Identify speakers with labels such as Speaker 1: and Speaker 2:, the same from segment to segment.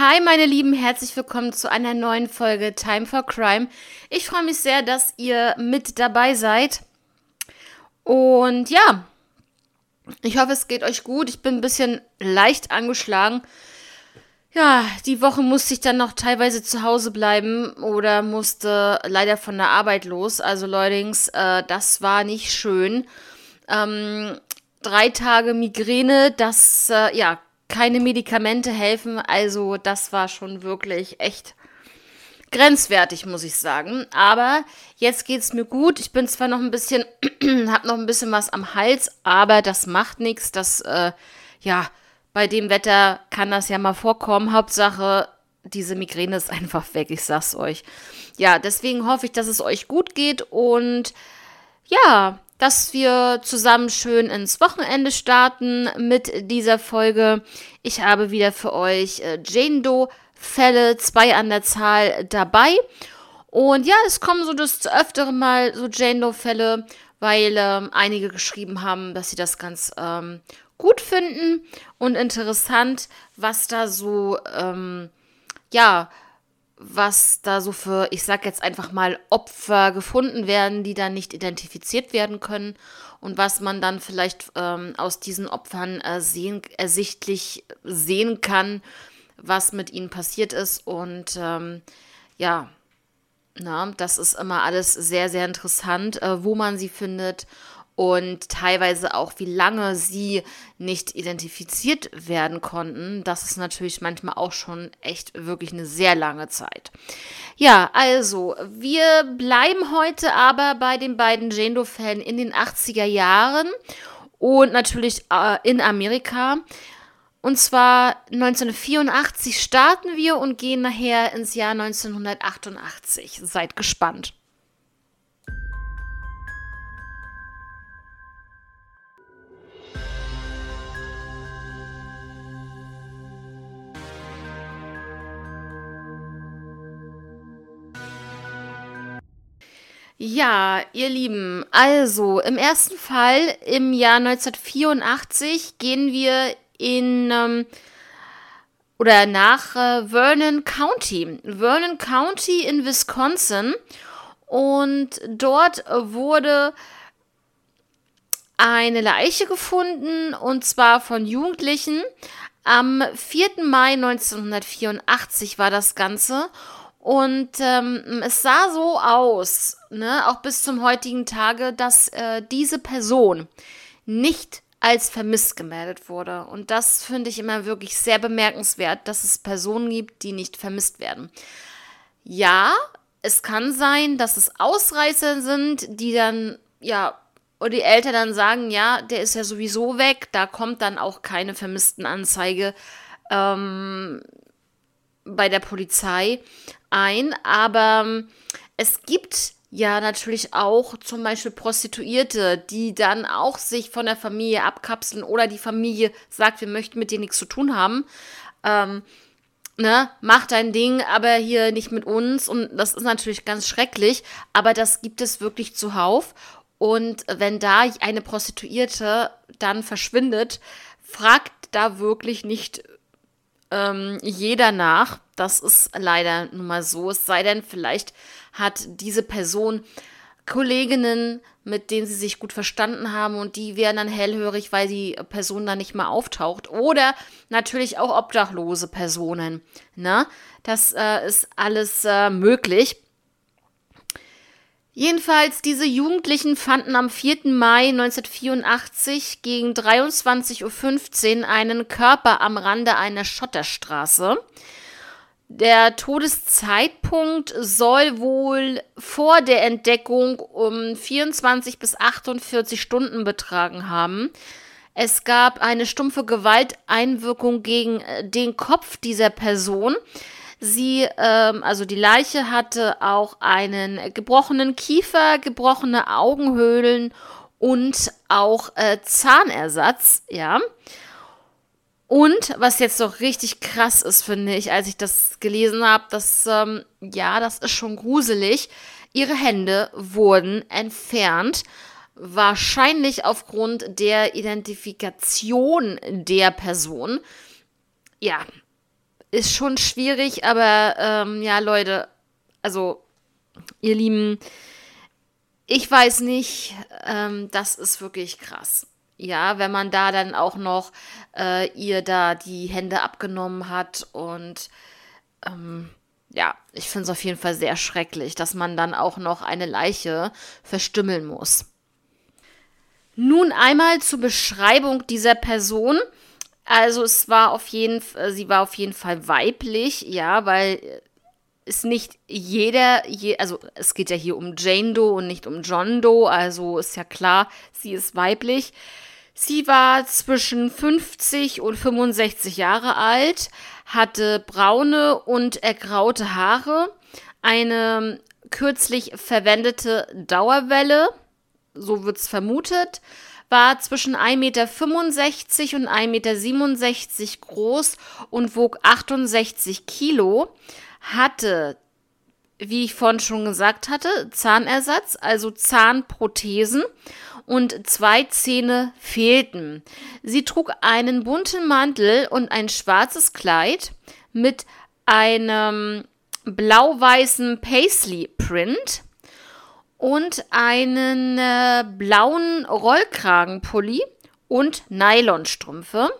Speaker 1: Hi meine Lieben, herzlich willkommen zu einer neuen Folge Time for Crime. Ich freue mich sehr, dass ihr mit dabei seid. Und ja, ich hoffe, es geht euch gut. Ich bin ein bisschen leicht angeschlagen. Ja, die Woche musste ich dann noch teilweise zu Hause bleiben oder musste leider von der Arbeit los. Also Leutings, äh, das war nicht schön. Ähm, drei Tage Migräne, das, äh, ja, keine Medikamente helfen. Also das war schon wirklich echt grenzwertig, muss ich sagen. Aber jetzt geht es mir gut. Ich bin zwar noch ein bisschen, habe noch ein bisschen was am Hals, aber das macht nichts. Das, äh, ja, bei dem Wetter kann das ja mal vorkommen. Hauptsache, diese Migräne ist einfach weg, ich sag's euch. Ja, deswegen hoffe ich, dass es euch gut geht und ja, dass wir zusammen schön ins Wochenende starten mit dieser Folge. Ich habe wieder für euch äh, Jane Doe Fälle, zwei an der Zahl dabei. Und ja, es kommen so das öftere Mal so Jane Doe Fälle, weil ähm, einige geschrieben haben, dass sie das ganz ähm, gut finden und interessant, was da so, ähm, ja, was da so für, ich sag jetzt einfach mal, Opfer gefunden werden, die dann nicht identifiziert werden können und was man dann vielleicht ähm, aus diesen Opfern äh, ersichtlich sehen kann, was mit ihnen passiert ist. Und ähm, ja, na, das ist immer alles sehr, sehr interessant, äh, wo man sie findet und teilweise auch, wie lange sie nicht identifiziert werden konnten. Das ist natürlich manchmal auch schon echt wirklich eine sehr lange Zeit. Ja, also, wir bleiben heute aber bei den beiden Jane-Doe-Fällen in den 80er Jahren und natürlich äh, in Amerika. Und zwar 1984 starten wir und gehen nachher ins Jahr 1988. Seid gespannt. Ja, ihr Lieben, also im ersten Fall im Jahr 1984 gehen wir in ähm, oder nach äh, Vernon County. Vernon County in Wisconsin. Und dort wurde eine Leiche gefunden und zwar von Jugendlichen. Am 4. Mai 1984 war das Ganze. Und ähm, es sah so aus, ne, auch bis zum heutigen Tage, dass äh, diese Person nicht als vermisst gemeldet wurde. Und das finde ich immer wirklich sehr bemerkenswert, dass es Personen gibt, die nicht vermisst werden. Ja, es kann sein, dass es Ausreißer sind, die dann, ja, oder die Eltern dann sagen, ja, der ist ja sowieso weg, da kommt dann auch keine vermissten Anzeige ähm, bei der Polizei ein, aber ähm, es gibt ja natürlich auch zum Beispiel Prostituierte, die dann auch sich von der Familie abkapseln oder die Familie sagt, wir möchten mit dir nichts zu tun haben. Ähm, ne, mach dein Ding, aber hier nicht mit uns. Und das ist natürlich ganz schrecklich, aber das gibt es wirklich zuhauf. Und wenn da eine Prostituierte dann verschwindet, fragt da wirklich nicht ähm, jeder nach. Das ist leider nun mal so. Es sei denn, vielleicht hat diese Person Kolleginnen, mit denen sie sich gut verstanden haben und die werden dann hellhörig, weil die Person dann nicht mehr auftaucht. Oder natürlich auch obdachlose Personen. Ne? Das äh, ist alles äh, möglich. Jedenfalls, diese Jugendlichen fanden am 4. Mai 1984 gegen 23.15 Uhr einen Körper am Rande einer Schotterstraße. Der Todeszeitpunkt soll wohl vor der Entdeckung um 24 bis 48 Stunden betragen haben. Es gab eine stumpfe Gewalteinwirkung gegen den Kopf dieser Person. Sie, ähm, also die Leiche hatte auch einen gebrochenen Kiefer, gebrochene Augenhöhlen und auch äh, Zahnersatz, ja. Und was jetzt doch richtig krass ist, finde ich, als ich das gelesen habe, dass, ähm, ja, das ist schon gruselig. Ihre Hände wurden entfernt, wahrscheinlich aufgrund der Identifikation der Person. Ja, ist schon schwierig, aber ähm, ja, Leute, also ihr Lieben, ich weiß nicht, ähm, das ist wirklich krass. Ja, wenn man da dann auch noch äh, ihr da die Hände abgenommen hat und ähm, ja, ich finde es auf jeden Fall sehr schrecklich, dass man dann auch noch eine Leiche verstümmeln muss. Nun einmal zur Beschreibung dieser Person. Also es war auf jeden Fall, sie war auf jeden Fall weiblich, ja, weil es nicht jeder, je, also es geht ja hier um Jane Doe und nicht um John Doe, also ist ja klar, sie ist weiblich. Sie war zwischen 50 und 65 Jahre alt, hatte braune und ergraute Haare, eine kürzlich verwendete Dauerwelle, so wird es vermutet, war zwischen 1,65 Meter und 1,67 Meter groß und wog 68 Kilo, hatte, wie ich vorhin schon gesagt hatte, Zahnersatz, also Zahnprothesen und zwei Zähne fehlten. Sie trug einen bunten Mantel und ein schwarzes Kleid mit einem blau-weißen Paisley-Print und einen äh, blauen Rollkragenpulli und Nylonstrümpfe.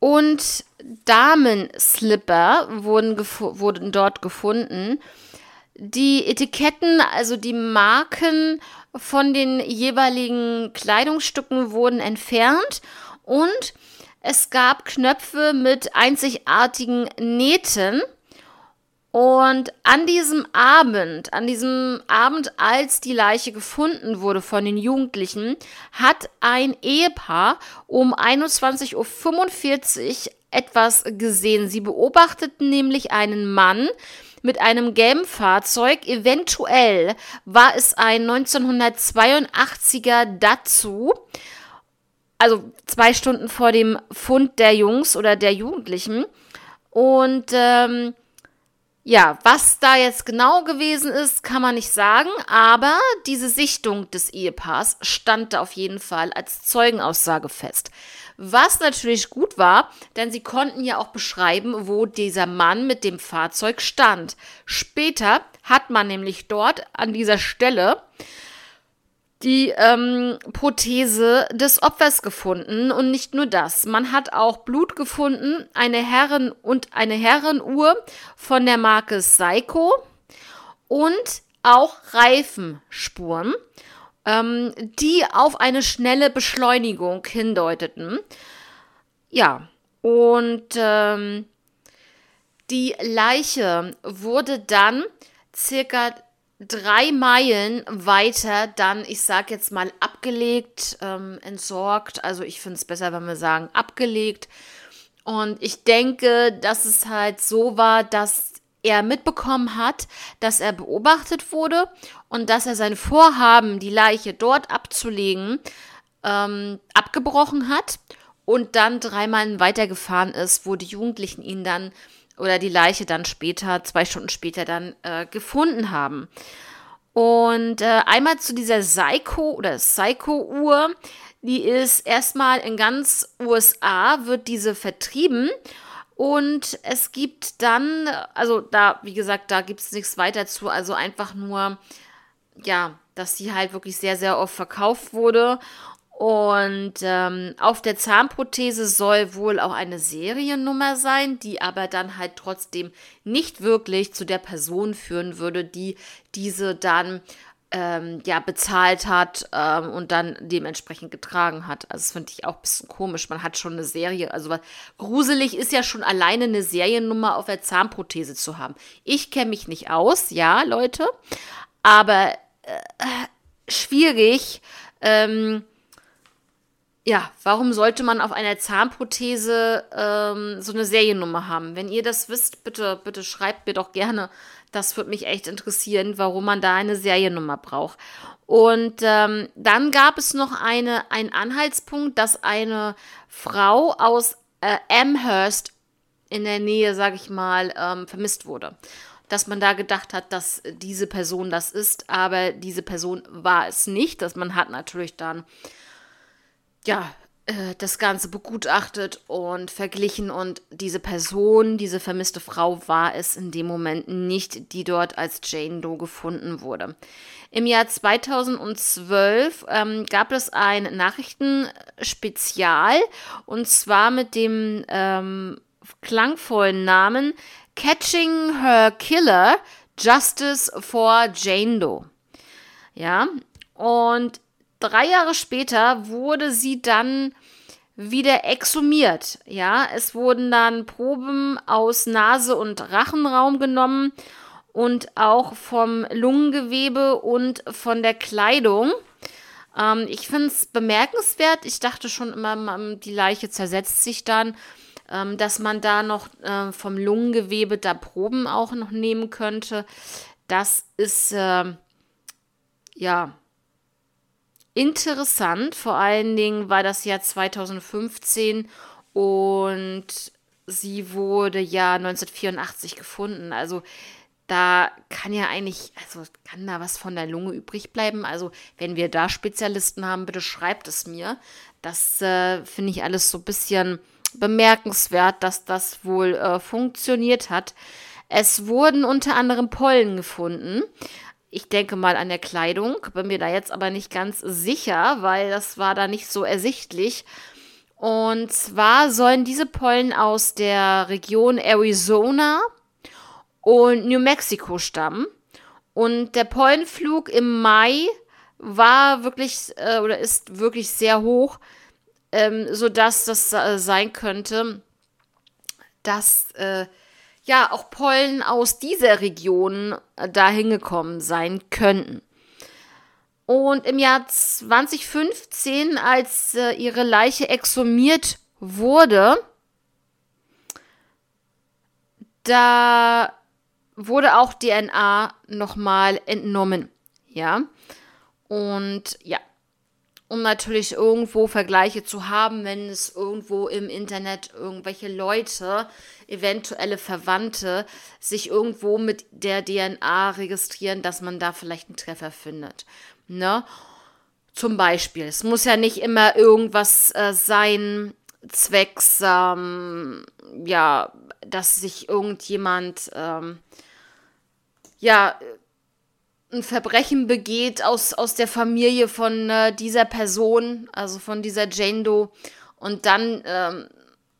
Speaker 1: Und Damenslipper wurden, wurden dort gefunden. Die Etiketten, also die Marken von den jeweiligen Kleidungsstücken wurden entfernt und es gab Knöpfe mit einzigartigen Nähten. Und an diesem Abend, an diesem Abend, als die Leiche gefunden wurde von den Jugendlichen, hat ein Ehepaar um 21.45 Uhr etwas gesehen. Sie beobachteten nämlich einen Mann mit einem gelben Fahrzeug. Eventuell war es ein 1982er Datsu. Also zwei Stunden vor dem Fund der Jungs oder der Jugendlichen. Und ähm, ja, was da jetzt genau gewesen ist, kann man nicht sagen, aber diese Sichtung des Ehepaars stand da auf jeden Fall als Zeugenaussage fest. Was natürlich gut war, denn sie konnten ja auch beschreiben, wo dieser Mann mit dem Fahrzeug stand. Später hat man nämlich dort an dieser Stelle die ähm, Prothese des Opfers gefunden und nicht nur das. Man hat auch Blut gefunden, eine Herren- und eine Herrenuhr von der Marke Seiko und auch Reifenspuren ähm, die auf eine schnelle Beschleunigung hindeuteten. Ja, und ähm, die Leiche wurde dann circa drei Meilen weiter dann, ich sag jetzt mal, abgelegt, ähm, entsorgt. Also ich finde es besser, wenn wir sagen, abgelegt. Und ich denke, dass es halt so war, dass er mitbekommen hat, dass er beobachtet wurde und dass er sein Vorhaben, die Leiche dort abzulegen, ähm, abgebrochen hat und dann dreimal weitergefahren ist, wo die Jugendlichen ihn dann oder die Leiche dann später, zwei Stunden später dann äh, gefunden haben. Und äh, einmal zu dieser Psycho oder Psycho-Uhr, die ist erstmal in ganz USA, wird diese vertrieben und es gibt dann, also da, wie gesagt, da gibt es nichts weiter zu, also einfach nur, ja, dass sie halt wirklich sehr, sehr oft verkauft wurde. Und ähm, auf der Zahnprothese soll wohl auch eine Seriennummer sein, die aber dann halt trotzdem nicht wirklich zu der Person führen würde, die diese dann ähm, ja, bezahlt hat ähm, und dann dementsprechend getragen hat. Also das finde ich auch ein bisschen komisch. Man hat schon eine Serie, also was, gruselig ist ja schon alleine eine Seriennummer auf der Zahnprothese zu haben. Ich kenne mich nicht aus, ja, Leute, aber äh, schwierig. Ähm, ja, warum sollte man auf einer Zahnprothese ähm, so eine Seriennummer haben? Wenn ihr das wisst, bitte, bitte schreibt mir doch gerne das würde mich echt interessieren, warum man da eine Seriennummer braucht. Und ähm, dann gab es noch eine, einen Anhaltspunkt, dass eine Frau aus äh, Amherst in der Nähe, sage ich mal, ähm, vermisst wurde. Dass man da gedacht hat, dass diese Person das ist, aber diese Person war es nicht. Dass man hat natürlich dann ja äh, das Ganze begutachtet und verglichen und diese Person, diese vermisste Frau war es in dem Moment nicht, die dort als Jane Doe gefunden wurde. Im Jahr 2012 ähm, gab es ein Nachrichtenspezial und zwar mit dem ähm, klangvollen Namen Catching Her Killer, Justice for Jane Doe. Ja, und drei Jahre später wurde sie dann wieder exhumiert. Ja, es wurden dann Proben aus Nase und Rachenraum genommen und auch vom Lungengewebe und von der Kleidung. Ähm, ich finde es bemerkenswert. Ich dachte schon immer, die Leiche zersetzt sich dann, ähm, dass man da noch äh, vom Lungengewebe da Proben auch noch nehmen könnte. Das ist äh, ja interessant. Vor allen Dingen war das Jahr 2015 und sie wurde ja 1984 gefunden. Also da kann ja eigentlich, also kann da was von der Lunge übrig bleiben. Also wenn wir da Spezialisten haben, bitte schreibt es mir. Das äh, finde ich alles so ein bisschen bemerkenswert, dass das wohl äh, funktioniert hat. Es wurden unter anderem Pollen gefunden. Ich denke mal an der Kleidung, bin mir da jetzt aber nicht ganz sicher, weil das war da nicht so ersichtlich. Und zwar sollen diese Pollen aus der Region Arizona und New Mexico stammen. Und der Pollenflug im Mai war wirklich äh, oder ist wirklich sehr hoch, ähm, sodass das äh, sein könnte, dass äh, ja auch Pollen aus dieser Region äh, dahin gekommen sein könnten. Und im Jahr 2015, als äh, ihre Leiche exhumiert wurde, da wurde auch DNA nochmal entnommen. Ja. Und ja, um natürlich irgendwo Vergleiche zu haben, wenn es irgendwo im Internet irgendwelche Leute, eventuelle Verwandte, sich irgendwo mit der DNA registrieren, dass man da vielleicht einen Treffer findet. Ne? Zum Beispiel, es muss ja nicht immer irgendwas äh, sein, zwecks, ähm, ja, dass sich irgendjemand, ähm, ja, ein Verbrechen begeht aus, aus der Familie von äh, dieser Person, also von dieser Jane Doe. Und dann ähm,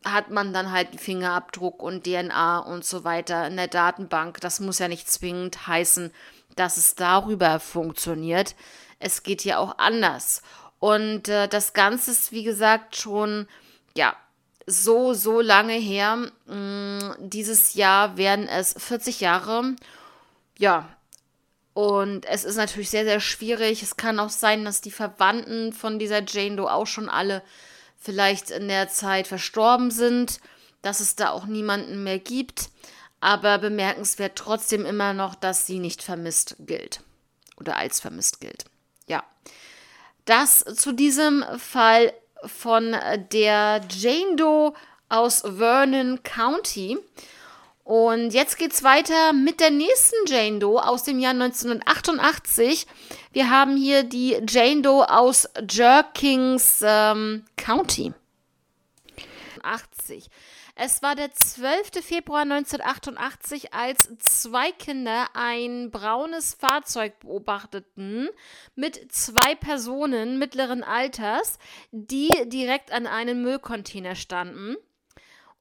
Speaker 1: hat man dann halt einen Fingerabdruck und DNA und so weiter in der Datenbank. Das muss ja nicht zwingend heißen, dass es darüber funktioniert. Es geht ja auch anders. Und äh, das Ganze ist, wie gesagt, schon, ja, so, so lange her. Mh, mm, dieses Jahr werden es 40 Jahre. Ja, und es ist natürlich sehr, sehr schwierig. Es kann auch sein, dass die Verwandten von dieser Jane Doe auch schon alle vielleicht in der Zeit verstorben sind, dass es da auch niemanden mehr gibt. Aber bemerkenswert trotzdem immer noch, dass sie nicht vermisst gilt oder als vermisst gilt. Ja. Das zu diesem Fall von der Jane Doe aus Vernon County. Und jetzt geht's weiter mit der nächsten Jane Doe aus dem Jahr 1988. Wir haben hier die Jane Doe aus Jerkings ähm, County. 80. Es war der 12. Februar 1988, als zwei Kinder ein braunes Fahrzeug beobachteten mit zwei Personen mittleren Alters, die direkt an einem Müllcontainer standen.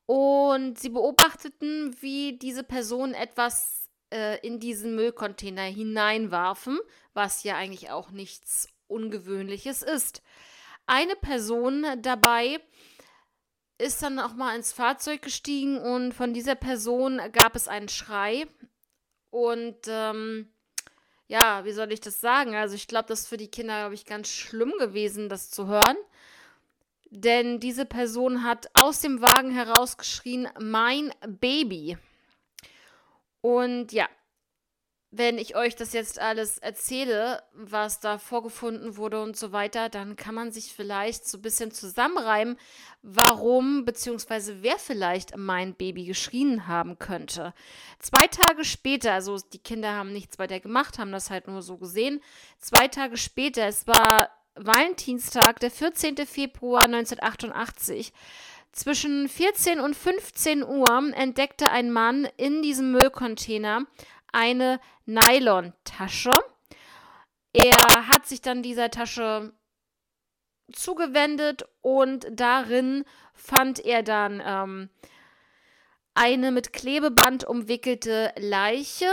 Speaker 1: Und sie beobachteten, wie diese Personen etwas äh, in diesen Müllcontainer hineinwarfen, was ja eigentlich auch nichts Ungewöhnliches ist. Eine Person dabei ist dann auch mal ins Fahrzeug gestiegen und von dieser Person gab es einen Schrei. Und ähm, ja, wie soll ich das sagen? Also ich glaube, das ist für die Kinder, glaube ich, ganz schlimm gewesen, das zu hören denn diese Person hat aus dem Wagen herausgeschrien, mein Baby. Und ja, wenn ich euch das jetzt alles erzähle, was da vorgefunden wurde und so weiter, dann kann man sich vielleicht so ein bisschen zusammenreimen, warum bzw. wer vielleicht mein Baby geschrien haben könnte. Zwei Tage später, also die Kinder haben nichts weiter gemacht, haben das halt nur so gesehen. Zwei Tage später, es war Valentinstag, der 14. Februar 1988. Zwischen 14 und 15 Uhr entdeckte ein Mann in diesem Müllcontainer eine Nylon-Tasche. Er hat sich dann dieser Tasche zugewendet und darin fand er dann ähm, eine mit Klebeband umwickelte Leiche,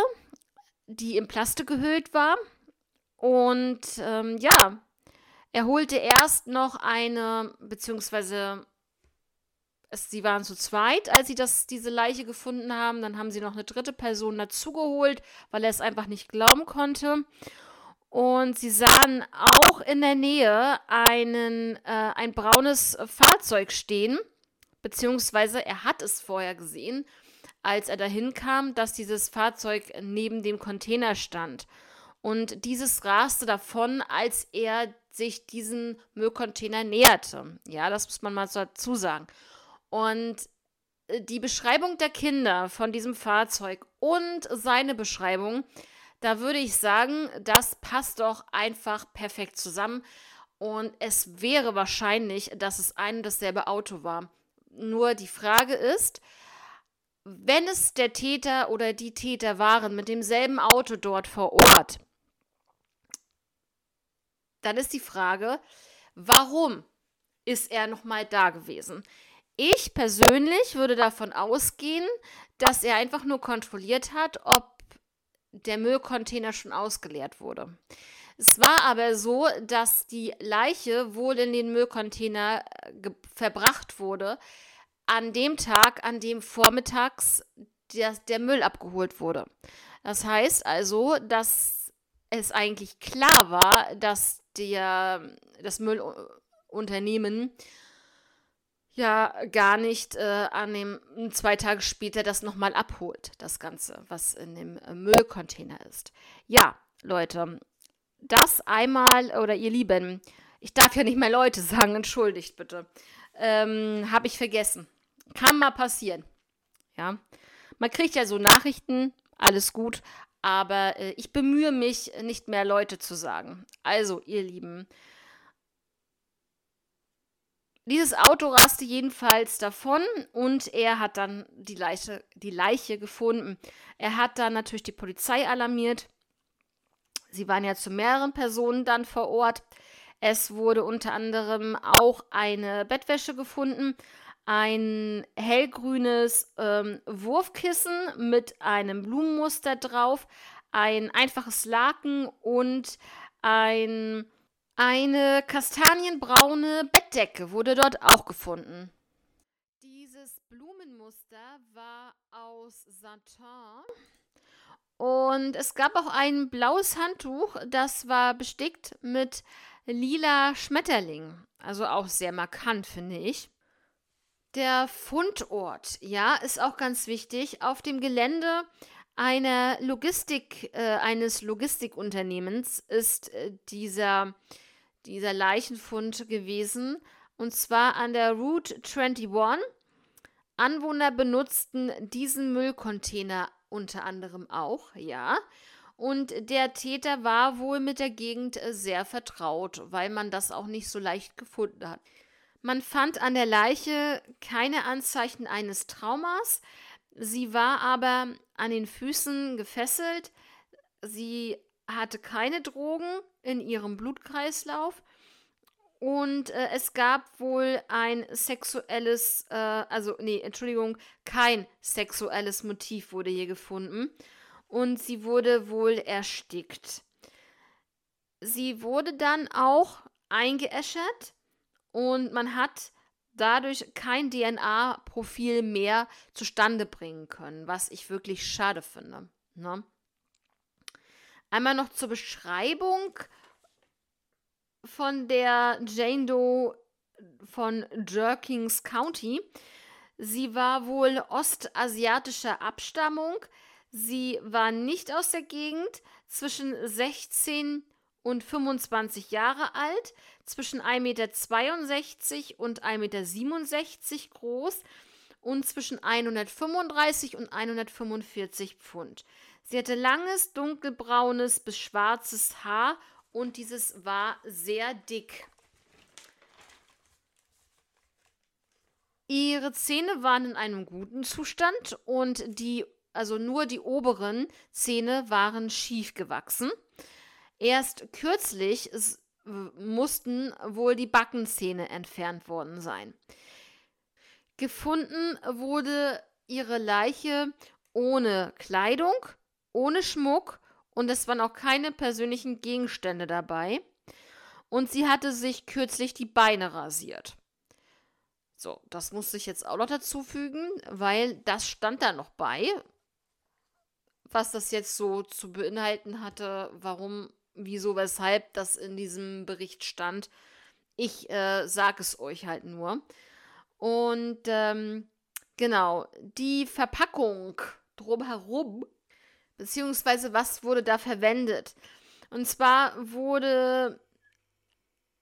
Speaker 1: die in Plastik gehüllt war. Und ähm, ja, er holte erst noch eine, beziehungsweise es, sie waren zu zweit, als sie das, diese Leiche gefunden haben. Dann haben sie noch eine dritte Person dazugeholt, weil er es einfach nicht glauben konnte. Und sie sahen auch in der Nähe einen, äh, ein braunes Fahrzeug stehen, beziehungsweise er hat es vorher gesehen, als er dahin kam, dass dieses Fahrzeug neben dem Container stand. Und dieses raste davon, als er sich diesen Müllcontainer näherte. Ja, das muss man mal dazu sagen. Und äh, die Beschreibung der Kinder von diesem Fahrzeug und seine Beschreibung, da würde ich sagen, das passt doch einfach perfekt zusammen. Und es wäre wahrscheinlich, dass es ein und dasselbe Auto war. Nur die Frage ist, wenn es der Täter oder die Täter waren mit demselben Auto dort vor Ort, dann ist die Frage, warum ist er nochmal da gewesen? Ich persönlich würde davon ausgehen, dass er einfach nur kontrolliert hat, ob der Müllcontainer schon ausgeleert wurde. Es war aber so, dass die Leiche wohl in den Müllcontainer äh, verbracht wurde, an dem Tag, an dem vormittags der, der Müll abgeholt wurde. Das heißt also, dass es eigentlich klar war, dass der, das Müllunternehmen ja gar nicht äh, an dem zwei Tage später das nochmal abholt, das Ganze, was in dem äh, Müllcontainer ist. Ja, Leute, das einmal, oder ihr Lieben, ich darf ja nicht mehr Leute sagen, entschuldigt bitte, ähm, habe ich vergessen. Kann mal passieren. Ja, man kriegt ja so Nachrichten, alles gut, aber äh, ich bemühe mich, nicht mehr Leute zu sagen. Also, ihr Lieben, dieses Auto raste jedenfalls davon und er hat dann die Leiche, die Leiche gefunden. Er hat dann natürlich die Polizei alarmiert. Sie waren ja zu mehreren Personen dann vor Ort. Es wurde unter anderem auch eine Bettwäsche gefunden, ein hellgrünes ähm, Wurfkissen mit einem Blumenmuster drauf, ein einfaches Laken und ein eine kastanienbraune Bettdecke wurde dort auch gefunden. Dieses Blumenmuster war aus Satin. Und es gab auch ein blaues Handtuch, das war bestickt mit lila Schmetterling. Also auch sehr markant, finde ich. Der Fundort, ja, ist auch ganz wichtig. Auf dem Gelände einer Logistik, äh, eines Logistikunternehmens ist äh, dieser, dieser Leichenfund gewesen. Und zwar an der Route 21. Anwohner benutzten diesen Müllcontainer unter anderem auch, ja. Und der Täter war wohl mit der Gegend äh, sehr vertraut, weil man das auch nicht so leicht gefunden hat. Man fand an der Leiche keine Anzeichen eines Traumas. Sie war aber an den Füßen gefesselt. Sie hatte keine Drogen in ihrem Blutkreislauf. Und äh, es gab wohl ein sexuelles, äh, also, nee, Entschuldigung, kein sexuelles Motiv wurde hier gefunden. Und sie wurde wohl erstickt. Sie wurde dann auch eingeäschert und man hat dadurch kein DNA-Profil mehr zustande bringen können, was ich wirklich schade finde. Ne? Einmal noch zur Beschreibung von der Jane Doe von Jerkins County. Sie war wohl ostasiatischer Abstammung. Sie war nicht aus der Gegend, zwischen 16 und 25 Jahre alt, zwischen 1,62 Meter und 1,67 Meter groß und zwischen 135 und 145 Pfund. Sie hatte langes, dunkelbraunes bis schwarzes Haar und dieses war sehr dick. Ihre Zähne waren in einem guten Zustand und die, also nur die oberen Zähne waren schief gewachsen. Erst kürzlich mussten wohl die Backenzähne entfernt worden sein. Gefunden wurde ihre Leiche ohne Kleidung, ohne Schmuck und es waren auch keine persönlichen Gegenstände dabei. Und sie hatte sich kürzlich die Beine rasiert. So, das musste ich jetzt auch noch dazu fügen, weil das stand da noch bei, was das jetzt so zu beinhalten hatte, warum, wieso, weshalb das in diesem Bericht stand. Ich äh, sage es euch halt nur. Und ähm, genau, die Verpackung drumherum, beziehungsweise was wurde da verwendet? Und zwar wurde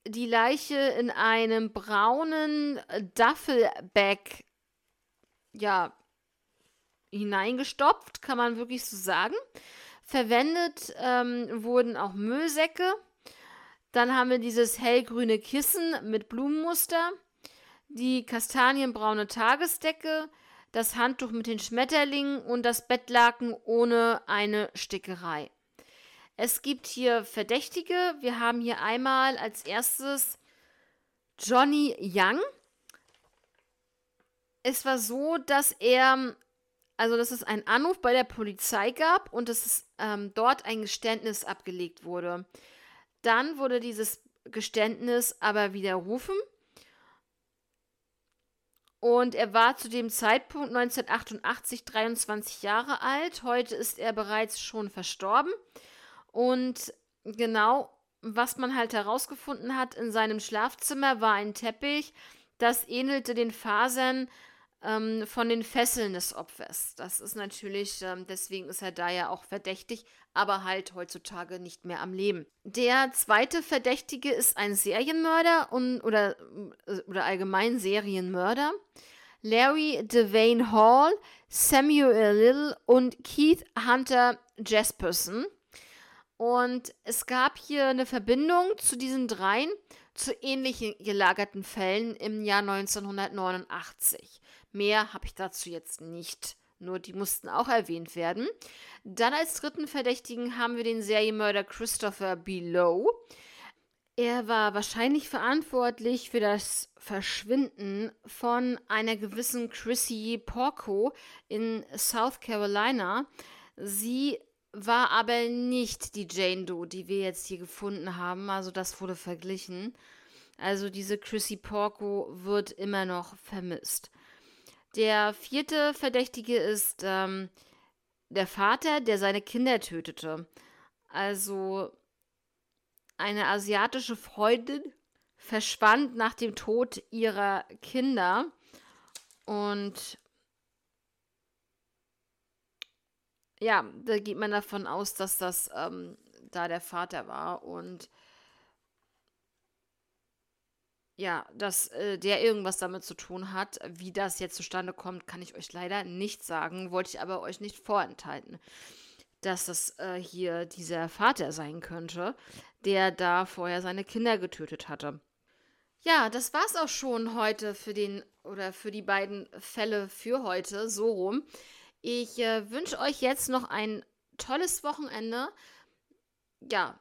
Speaker 1: die Leiche in einem braunen Duffelbag, ja, hineingestopft, kann man wirklich so sagen. Verwendet ähm, wurden auch Müllsäcke. Dann haben wir dieses hellgrüne Kissen mit Blumenmuster, die kastanienbraune Tagesdecke, das Handtuch mit den Schmetterlingen und das Bettlaken ohne eine Stickerei. Es gibt hier Verdächtige. Wir haben hier einmal als erstes Johnny Young. Es war so, dass er, also dass es einen Anruf bei der Polizei gab und dass es ähm, dort ein Geständnis abgelegt wurde. Dann wurde dieses Geständnis aber widerrufen. Und er war zu dem Zeitpunkt 1988 23 Jahre alt. Heute ist er bereits schon verstorben. Und genau, was man halt herausgefunden hat in seinem Schlafzimmer war ein Teppich, das ähnelte den Fasern ähm, von den Fesseln des Opfers. Das ist natürlich, ähm, deswegen ist er da ja auch verdächtig, aber halt heutzutage nicht mehr am Leben. Der zweite Verdächtige ist ein Serienmörder und, oder, äh, oder allgemein Serienmörder. Larry Devane Hall, Samuel Little und Keith Hunter Jesperson. Und es gab hier eine Verbindung zu diesen dreien zu ähnlichen gelagerten Fällen im Jahr 1989. Mehr habe ich dazu jetzt nicht. Nur die mussten auch erwähnt werden. Dann als dritten Verdächtigen haben wir den Serienmörder Christopher Below. Er war wahrscheinlich verantwortlich für das Verschwinden von einer gewissen Chrissy Porco in South Carolina. Sie war aber nicht die Jane Doe, die wir jetzt hier gefunden haben. Also das wurde verglichen. Also diese Chrissy Porco wird immer noch vermisst. Der vierte Verdächtige ist ähm, der Vater, der seine Kinder tötete. Also eine asiatische Freundin verschwand nach dem Tod ihrer Kinder und ja, da geht man davon aus, dass das ähm, da der Vater war und ja, dass äh, der irgendwas damit zu tun hat. Wie das jetzt zustande kommt, kann ich euch leider nicht sagen, wollte ich aber euch nicht vorenthalten, dass das äh, hier dieser Vater sein könnte, der da vorher seine Kinder getötet hatte. Ja, das war's auch schon heute für den oder für die beiden Fälle für heute, so rum. Ich äh, wünsche euch jetzt noch ein tolles Wochenende. Ja,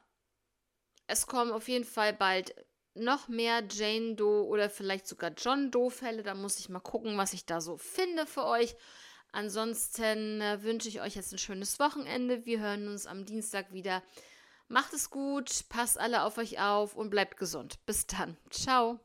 Speaker 1: es kommen auf jeden Fall bald noch mehr Jane Doe oder vielleicht sogar John Doe Fälle. Da muss ich mal gucken, was ich da so finde für euch. Ansonsten äh, wünsche ich euch jetzt ein schönes Wochenende. Wir hören uns am Dienstag wieder. Macht es gut, passt alle auf euch auf und bleibt gesund. Bis dann. Ciao.